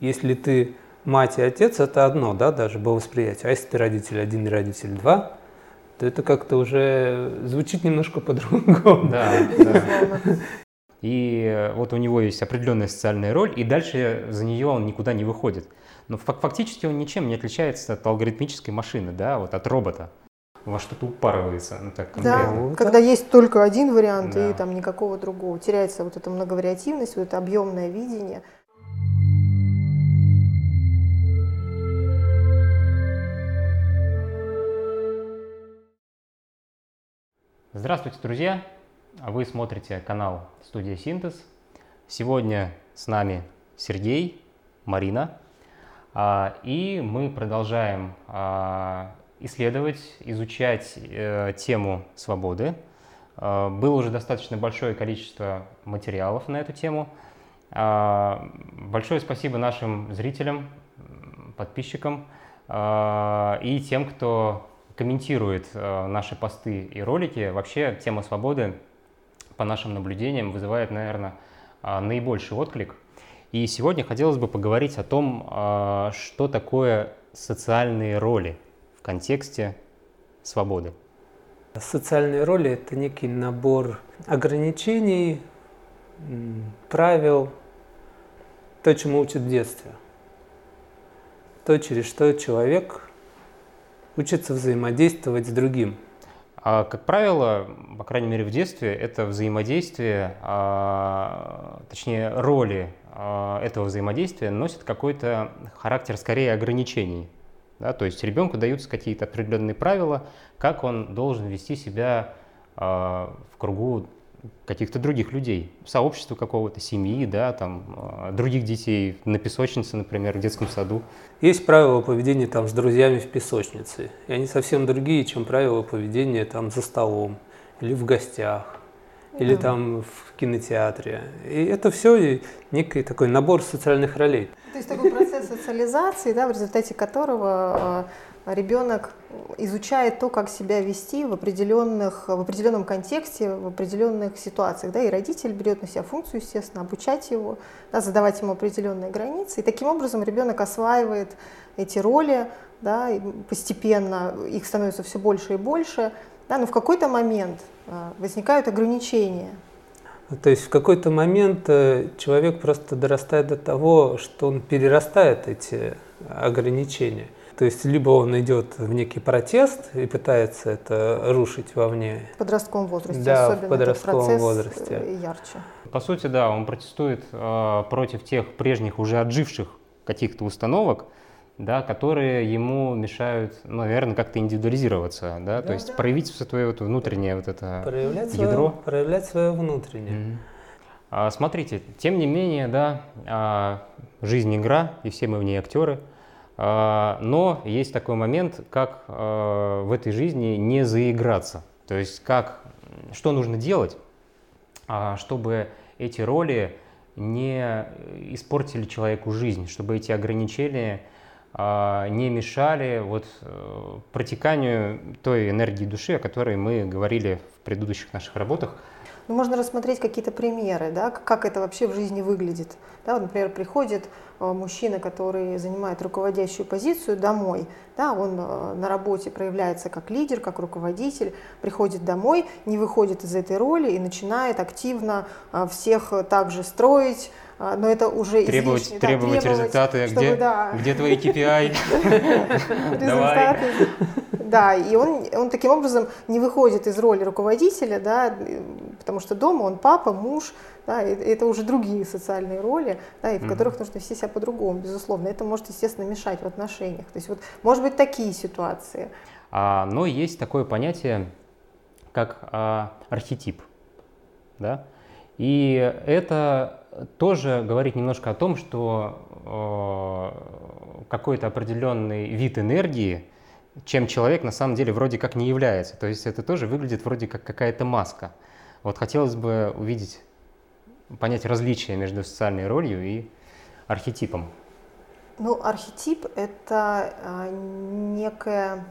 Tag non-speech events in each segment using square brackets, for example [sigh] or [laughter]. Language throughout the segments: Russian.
Если ты мать и отец, это одно, да, даже по восприятию. А если ты родитель один и родитель два, то это как-то уже звучит немножко по-другому. Да, да. И вот у него есть определенная социальная роль, и дальше за нее он никуда не выходит. Но фактически он ничем не отличается от алгоритмической машины, да, вот от робота. Во что-то упарывается. Ну, так, да, конкретно. когда есть только один вариант Да. и там никакого другого. Теряется вот эта многовариативность, вот это объемное видение. Здравствуйте, друзья! Вы смотрите канал Студия Синтез. Сегодня с нами Сергей, Марина, А, и мы продолжаем а, исследовать, изучать э, тему свободы. А, Было уже достаточно большое количество материалов на эту тему. Большое спасибо нашим зрителям, подписчикам и тем, кто комментирует э, наши посты и ролики. Вообще тема свободы, по нашим наблюдениям, вызывает, наверное, а, наибольший отклик. И сегодня хотелось бы поговорить о том, а, что такое социальные роли в контексте свободы. Социальные роли – это некий набор ограничений, правил, то, чему учат в детстве. То, через что человек учится взаимодействовать с другим. А, как правило, по крайней мере в детстве, это взаимодействие, а, точнее роли а, этого взаимодействия носит какой-то характер скорее ограничений. Да? То есть ребенку даются какие-то определенные правила, как он должен вести себя а, в кругу каких-то других людей, сообщества какого-то, семьи, да, там, а, других детей, на песочнице, например, в детском саду. Есть правила поведения там с друзьями в песочнице, и они совсем другие, чем правила поведения там за столом или в гостях, или Да. там в кинотеатре. И это все некий такой набор социальных ролей. То есть такой процесс социализации, да, в результате которого э, ребенок изучает то, как себя вести в, определенных, в определенном контексте, в определенных ситуациях. Да, и родитель берет на себя функцию, естественно, обучать его, да, задавать ему определенные границы. И таким образом ребенок осваивает эти роли, да, и постепенно их становится все больше и больше. Да, но в какой-то момент э, возникают ограничения. То есть в какой-то момент э, человек просто дорастает до того, что он перерастает эти ограничения. То есть либо он идет в некий протест и пытается это рушить вовне, В подростковом возрасте Да, в особенно подростковом этот возрасте. ярче. По сути, да, он протестует э, против тех прежних уже отживших каких-то установок, да, которые ему мешают, ну, наверное, как-то индивидуализироваться, да, то Да, есть да. проявить все твое вот внутреннее вот это проявлять ядро. свое, проявлять свое внутреннее. Мгм. А, смотрите, тем не менее, да, а, жизнь игра, и все мы в ней актеры. А, но есть такой момент, как а, в этой жизни не заиграться. То есть как, что нужно делать, а, чтобы эти роли не испортили человеку жизнь, чтобы эти ограничения не мешали вот э, протеканию той энергии души, о которой мы говорили в предыдущих наших работах. Ну, можно рассмотреть какие-то примеры, да, как это вообще в жизни выглядит. Да, вот, например, приходит э, мужчина, который занимает руководящую позицию домой, да, он э, на работе проявляется как лидер, как руководитель, приходит домой, не выходит из этой роли и начинает активно э, всех также строить, но это уже Требовать, излишне, да, требовать результаты, а чтобы, где, да, где твои KPI? [laughs] Результаты. Да, и он, он таким образом не выходит из роли руководителя, да, потому что дома он папа, муж, да, и это уже другие социальные роли, да, и в которых нужно вести себя по-другому, безусловно. Это может, естественно, мешать в отношениях. То есть вот, может быть, такие ситуации. А, но есть такое понятие, как а, архетип. Да? И это тоже говорит немножко о том, что э, какой-то определенный вид энергии, чем человек на самом деле вроде как не является. То есть это тоже выглядит вроде как какая-то маска. Вот хотелось бы увидеть, понять различия между социальной ролью и архетипом. Ну, архетип — это а, некое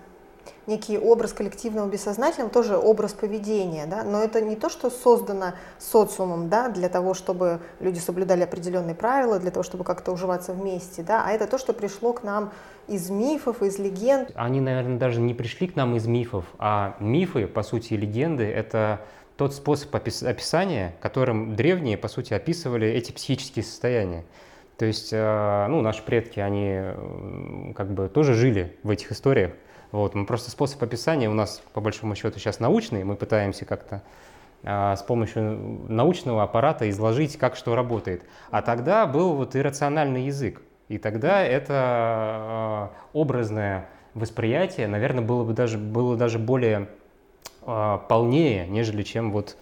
некий образ коллективного бессознательного, тоже образ поведения, да, но это не то, что создано социумом, да, для того, чтобы люди соблюдали определенные правила, для того, чтобы как-то уживаться вместе, да, а это то, что пришло к нам из мифов, из легенд. Они, наверное, даже не пришли к нам из мифов, а мифы, по сути, легенды — это тот способ описания, которым древние, по сути, описывали эти психические состояния. То есть, э, ну, наши предки, они как бы тоже жили в этих историях. Вот, мы просто способ описания у нас, по большому счету, сейчас научный, мы пытаемся как-то а, с помощью научного аппарата изложить, как что работает. А тогда был вот иррациональный язык. И тогда это а, образное восприятие, наверное, было бы даже, было даже более а, полнее, нежели чем вот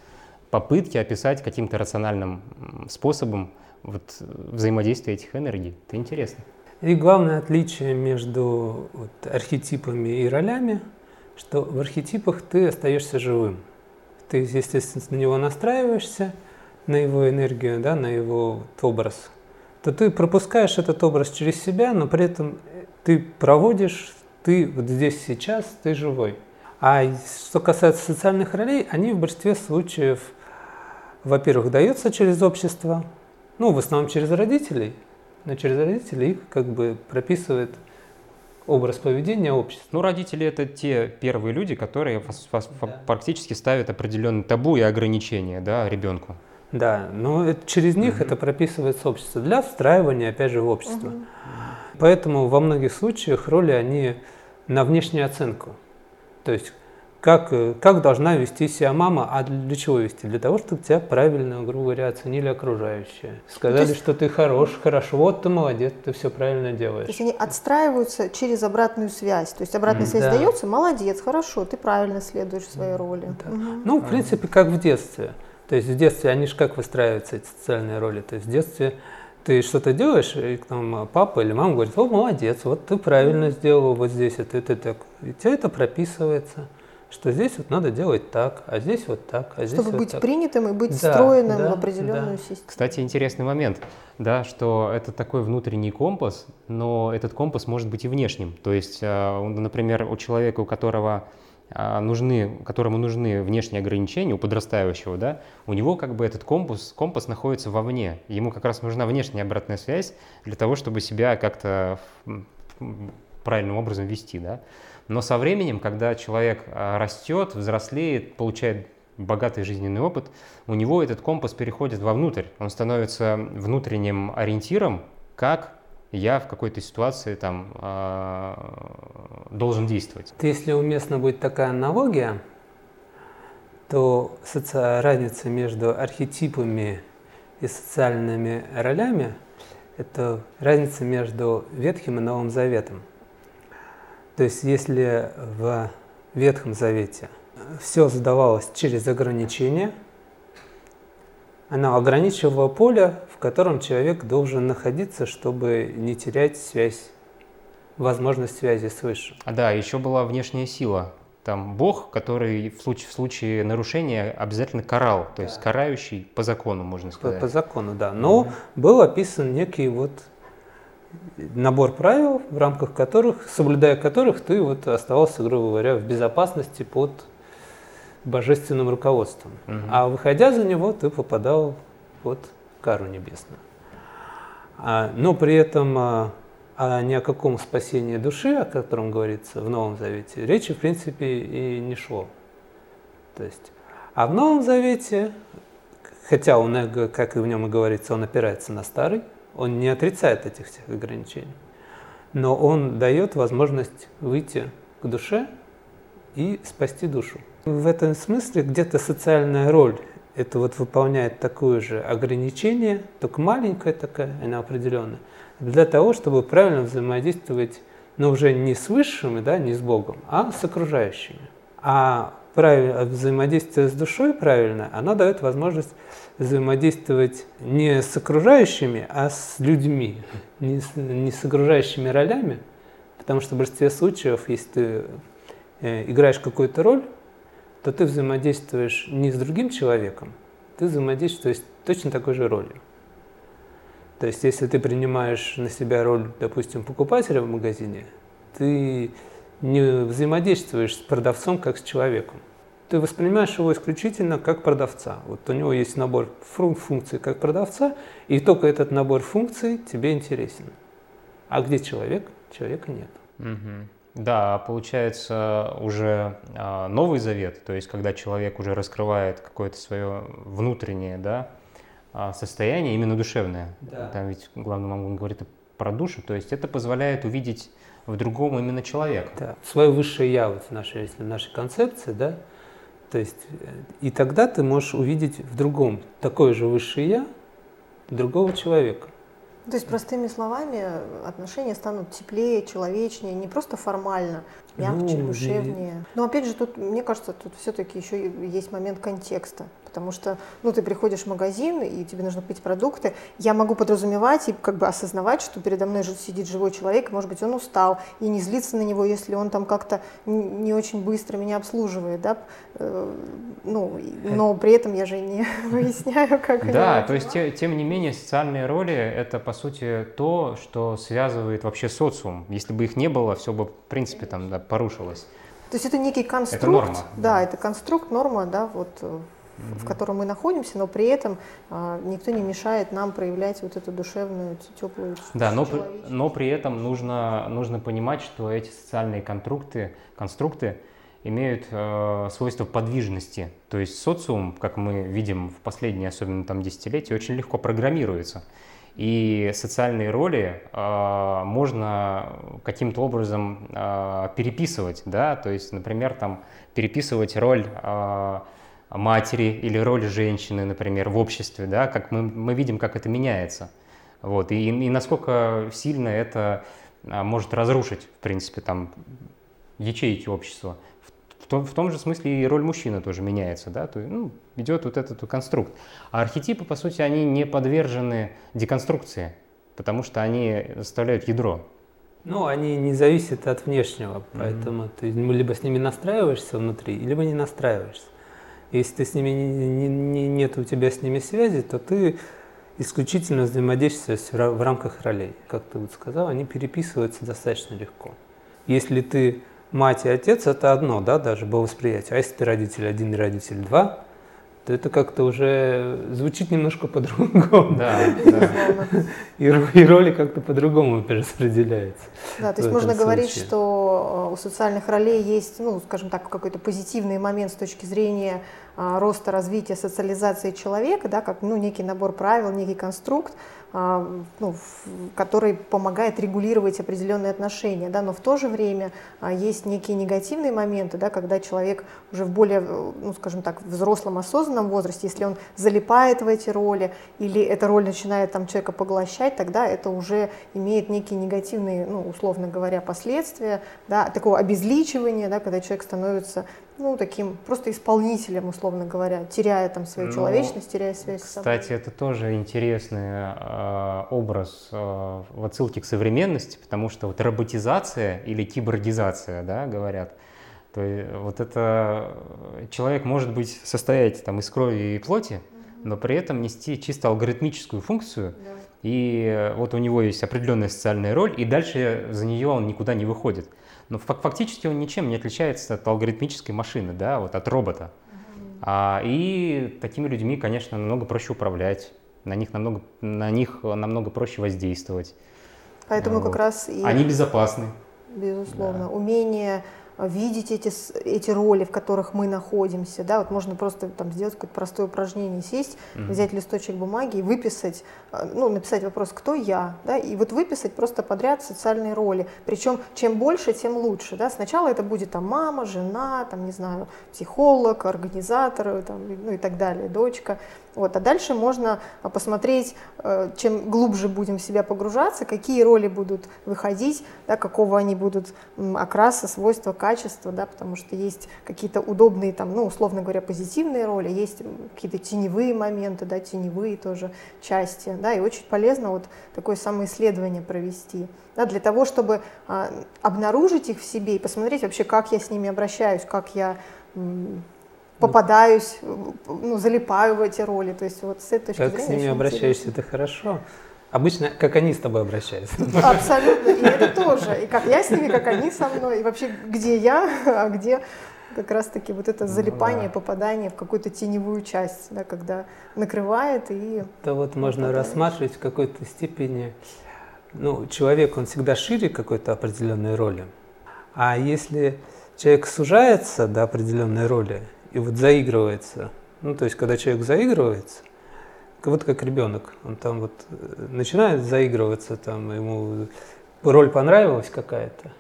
попытки описать каким-то рациональным способом вот взаимодействие этих энергий. Это интересно. И главное отличие между вот, архетипами и ролями, что в архетипах ты остаешься живым. Ты, естественно, на него настраиваешься, на его энергию, да, на его вот, образ, то ты пропускаешь этот образ через себя, но при этом ты проводишь, ты вот здесь сейчас, ты живой. А что касается социальных ролей, они в большинстве случаев, во-первых, даются через общество, ну, в основном через родителей, но через родителей их как бы прописывает образ поведения общества. Ну, родители это те первые люди, которые да. практически ставят определенные табу и ограничения да, ребенку. Да, но это, через них угу. это прописывается общество для встраивания, опять же, в общество. Угу. Поэтому во многих случаях роли они на внешнюю оценку. То есть как, э, как должна вести себя мама, а для чего вести? Для того, чтобы тебя правильно, грубо говоря, оценили окружающие. Сказали, есть, что ты хорош, хорошо, вот ты молодец, ты все правильно делаешь. То есть они отстраиваются через обратную связь. То есть обратная связь да. дается, молодец, хорошо, ты правильно следуешь своей роли. Да. Угу. Ну, в принципе, как в детстве. То есть в детстве они же как выстраиваются, эти социальные роли. То есть в детстве ты что-то делаешь, и к нам папа или мама говорит, о, молодец, вот ты правильно сделал вот здесь, и ты, ты так. И у тебя это прописывается что здесь вот надо делать так, а здесь вот так, а здесь Чтобы вот быть так. принятым и быть да, встроенным да, в определенную да. систему. Кстати, интересный момент, да, что это такой внутренний компас, но этот компас может быть и внешним. То есть, а, например, у человека, у которого а, нужны, которому нужны внешние ограничения, у подрастающего, да, у него как бы этот компас, компас находится вовне. Ему как раз нужна внешняя обратная связь для того, чтобы себя как-то правильным образом вести, да. Но со временем, когда человек а, растет, взрослеет, получает богатый жизненный опыт, у него этот компас переходит вовнутрь. Он становится внутренним ориентиром, как я в какой-то ситуации там э, должен действовать. Если уместно будет такая аналогия, то соци... разница между архетипами и социальными ролями – это разница между Ветхим и Новым Заветом. То есть если в Ветхом Завете все задавалось через ограничения, оно ограничивало поле, в котором человек должен находиться, чтобы не терять связь, возможность связи с Высшим. А да, еще была внешняя сила. Там Бог, который в случае, в случае нарушения обязательно карал, то есть карающий по закону, можно сказать. По, по закону, да. Но mm-hmm. был описан некий вот набор правил, в рамках которых, соблюдая которых, ты вот оставался, грубо говоря, в безопасности под божественным руководством. Угу. А выходя за него, ты попадал под кару небесную. А, но при этом а, а ни о каком спасении души, о котором говорится в Новом Завете, речи в принципе и не шло. То есть, а в Новом Завете, хотя он, как и в нем и говорится, он опирается на старый, он не отрицает этих всех ограничений, но он дает возможность выйти к душе и спасти душу. В этом смысле где-то социальная роль это вот выполняет такое же ограничение, только маленькое такая, она определенная, для того, чтобы правильно взаимодействовать, но уже не с высшими, да, не с Богом, а с окружающими. А правильно, взаимодействие с душой правильно, оно дает возможность взаимодействовать не с окружающими, а с людьми, не с, не с окружающими ролями, потому что в большинстве случаев, если ты э, играешь какую-то роль, то ты взаимодействуешь не с другим человеком, ты взаимодействуешь точно такой же ролью. То есть, если ты принимаешь на себя роль, допустим, покупателя в магазине, ты не взаимодействуешь с продавцом как с человеком. Ты воспринимаешь его исключительно как продавца. Вот у него есть набор функций как продавца, и только этот набор функций тебе интересен. А где человек? Человека нет. Угу. Да, получается уже э, Новый Завет, то есть когда человек уже раскрывает какое-то свое внутреннее да, а, состояние, именно душевное. Да. Там ведь главным он говорит про душу, то есть это позволяет увидеть в другом именно человека. Да, свое высшее я вот в нашей, если в нашей концепции, да, то есть и тогда ты можешь увидеть в другом такое же высшее я другого человека. То есть, простыми словами, отношения станут теплее, человечнее, не просто формально, мягче, ну, душевнее. Но опять же, тут, мне кажется, тут все-таки еще есть момент контекста потому что, ну, ты приходишь в магазин, и тебе нужно купить продукты, я могу подразумевать и как бы осознавать, что передо мной сидит живой человек, может быть, он устал, и не злиться на него, если он там как-то не очень быстро меня обслуживает, да, э, ну, но при этом я же не [laughs] выясняю, как Да, то есть, тем не менее, социальные роли — это, по сути, то, что связывает вообще социум. Если бы их не было, все бы, в принципе, там, да, порушилось. То есть это некий конструкт. Это норма. Да, это конструкт, норма, да, вот э, mm-hmm. в котором мы находимся, но при этом а, никто не мешает нам проявлять вот эту душевную, теплую Да, но, но при этом нужно, нужно понимать, что эти социальные конструкты, конструкты имеют э, свойство подвижности. То есть социум, как мы видим в последние, особенно там десятилетия, очень легко программируется. И социальные роли э, можно каким-то образом э, переписывать, да, то есть, например, там переписывать роль э, матери или роль женщины, например, в обществе, да, как мы, мы видим, как это меняется. Вот, и, и насколько сильно это а, может разрушить, в принципе, там, ячейки общества. В, том, в том же смысле и роль мужчины тоже меняется, да, то, ну, идет вот этот конструкт. А архетипы, по сути, они не подвержены деконструкции, потому что они составляют ядро. Ну, они не зависят от внешнего, поэтому mm-hmm. ты либо с ними настраиваешься внутри, либо не настраиваешься. Если ты с ними не, не, нет у тебя с ними связи, то ты исключительно взаимодействуешь в рамках ролей. Как ты вот сказал, они переписываются достаточно легко. Если ты мать и отец, это одно, да, даже по восприятию. А если ты родитель один и родитель два, то это как-то уже звучит немножко по-другому. Да, да. И, и роли как-то по-другому перераспределяются. Да, то есть можно случае. говорить, что э, у социальных ролей есть, ну, скажем так, какой-то позитивный момент с точки зрения а, роста, развития, социализации человека, да, как ну, некий набор правил, некий конструкт, а, ну, который помогает регулировать определенные отношения, да, но в то же время есть некие негативные моменты, да, когда человек уже в более, ну, скажем так, взрослом осознанном возрасте, если он залипает в эти роли или эта роль начинает там человека поглощать, тогда это уже имеет некие негативные, ну, условно говоря, последствия, да, такого обезличивания, да, когда человек становится ну, таким просто исполнителем, условно говоря, теряя там свою ну, человечность, теряя связь кстати, с собой. Кстати, это тоже интересный э, образ э, в отсылке к современности, потому что вот роботизация или киборгизация, да, говорят, то есть вот это человек может быть состоять там из крови и плоти, но при этом нести чисто алгоритмическую функцию, да. и вот у него есть определенная социальная роль, и дальше за нее он никуда не выходит. Но фактически он ничем не отличается от алгоритмической машины, да, вот от робота. А, и такими людьми, конечно, намного проще управлять, на них намного, на них намного проще воздействовать. Поэтому вот. как раз и... Они безопасны. Безусловно. Да. Умение видеть эти, эти роли, в которых мы находимся. Да? Вот можно просто там, сделать какое-то простое упражнение, сесть, mm-hmm. взять листочек бумаги и выписать, э, ну, написать вопрос «Кто я?» да? и вот выписать просто подряд социальные роли. Причем чем больше, тем лучше. Да? Сначала это будет там, мама, жена, там, не знаю, психолог, организатор там, ну, и так далее, дочка. Вот. А дальше можно а, посмотреть, э, чем глубже будем в себя погружаться, какие роли будут выходить, да, какого они будут окраса, свойства, качества, да, потому что есть какие-то удобные, там, ну, условно говоря, позитивные роли, есть какие-то теневые моменты, да, теневые тоже части, да, и очень полезно вот такое самоисследование провести, да, для того, чтобы а, обнаружить их в себе и посмотреть вообще, как я с ними обращаюсь, как я попадаюсь, ну, залипаю в эти роли. То есть вот с этой точки как зрения. Как с ними обращаешься, это хорошо. Обычно, как они с тобой обращаются. Абсолютно. И это тоже. И как я с ними, как они со мной. И вообще, где я, [laughs] а где как раз-таки вот это залипание, ну, да. попадание в какую-то теневую часть, да, когда накрывает и... Это вот можно попадаешь. рассматривать в какой-то степени... Ну, человек, он всегда шире какой-то определенной роли. А если человек сужается до определенной роли и вот заигрывается, ну, то есть, когда человек заигрывается, вот как ребенок, он там вот э, начинает заигрываться, там ему роль понравилась какая-то,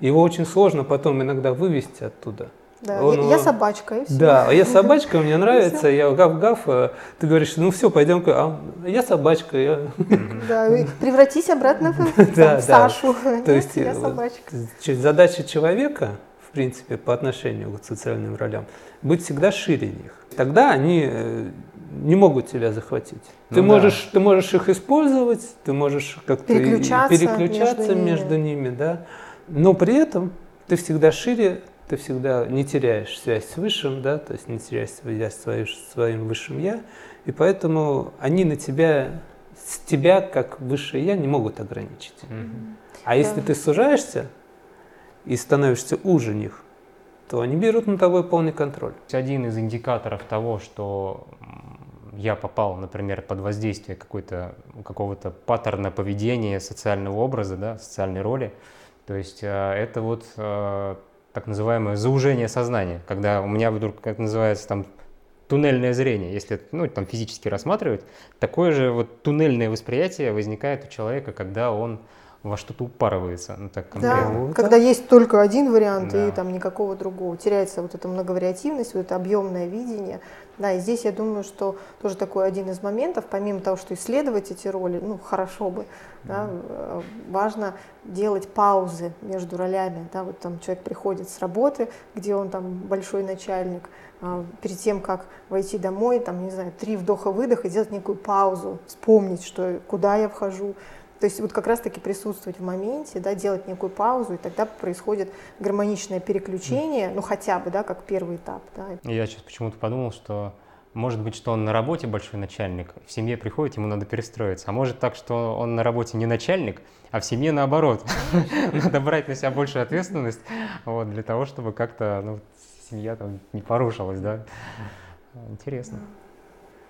его очень сложно потом иногда вывести оттуда. Да, он, я, я собачка, и все. Да, я собачка, мне [laughs] нравится, я гав-гав, э, ты говоришь, ну все, пойдем, а я собачка. Я... [laughs] Да, превратись обратно в, [laughs] да, в Сашу. То есть я собачка. задача человека, в принципе, по отношению к социальным ролям, быть всегда шире них. Тогда они э, не могут тебя захватить. Ну, ты, да. можешь, ты можешь их использовать, ты можешь как-то переключаться, переключаться между, между ними. ними, да. Но при этом ты всегда шире, ты всегда не теряешь связь с высшим, да, то есть не теряешь связь с своим высшим я, и поэтому они на тебя, с тебя как высшее я не могут ограничить. Mm-hmm. А если ты сужаешься и становишься уже них, то они берут на тобой полный контроль. Один из индикаторов того, что я попал, например, под воздействие какой-то, какого-то паттерна поведения, социального образа, да, социальной роли, то есть э, это вот э, так называемое заужение сознания, когда у меня вдруг, как называется, там туннельное зрение, если ну, там физически рассматривать, такое же вот туннельное восприятие возникает у человека, когда он во что-то упарывается. Ну, так Да, когда есть только один вариант да. и там никакого другого. Теряется вот эта многовариативность, вот это объемное видение. Да, и здесь я думаю, что тоже такой один из моментов, помимо того, что исследовать эти роли, ну, хорошо бы, да, э, важно делать паузы между ролями. Да, вот там человек приходит с работы, где он там большой начальник, а, перед тем, как войти домой, там, не знаю, три вдоха-выдоха, сделать некую паузу, вспомнить, что, куда я вхожу, то есть вот как раз-таки присутствовать в моменте, да, делать некую паузу, и тогда происходит гармоничное переключение, ну хотя бы, да, как первый этап. Да. Я сейчас почему-то подумал, что может быть, что он на работе большой начальник, в семье приходит, ему надо перестроиться. А может так, что он на работе не начальник, а в семье наоборот. [laughs] Надо брать на себя большую ответственность вот, для того, чтобы как-то ну, семья там не порушилась. Да? Интересно.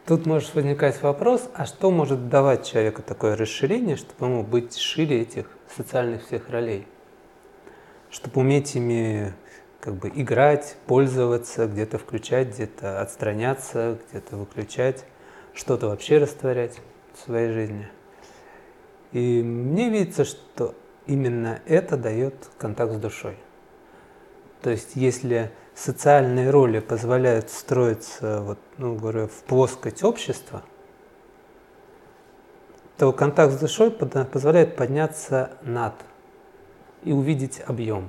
Тут может возникать вопрос, а что может давать человеку такое расширение, чтобы ему быть шире этих социальных всех ролей? Чтобы уметь ими как бы играть, пользоваться, где-то включать, где-то отстраняться, где-то выключать, что-то вообще растворять в своей жизни. И мне видится, что именно это дает контакт с душой. То есть если социальные роли позволяют строиться, вот, ну, говорю, в плоскость общества, то контакт с душой позволяет подняться над и увидеть объем.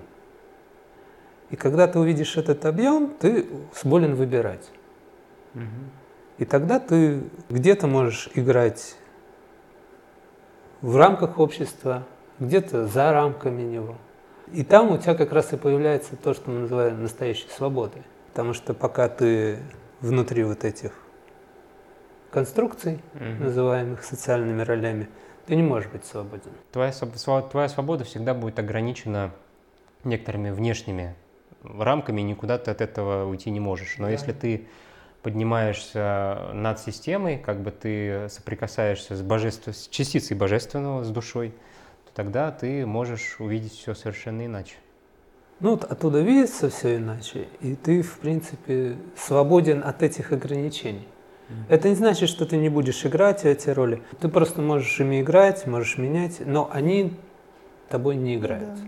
И когда ты увидишь этот объем, ты сболен выбирать. Угу. И тогда ты где-то можешь играть в рамках общества, где-то за рамками него. И там у тебя как раз и появляется то, что мы называем настоящей свободой. Потому что пока ты внутри вот этих конструкций, угу. называемых социальными ролями, ты не можешь быть свободен. Твоя, твоя свобода всегда будет ограничена некоторыми внешними рамками, никуда ты от этого уйти не можешь. Но да. если ты поднимаешься над системой, как бы ты соприкасаешься с, божеством, с частицей божественного, с душой, тогда ты можешь увидеть все совершенно иначе. Ну вот оттуда видится все иначе, и ты, в принципе, свободен от этих ограничений. Mm-hmm. Это не значит, что ты не будешь играть эти роли. Ты просто можешь ими играть, можешь менять, но они тобой не играют. Да.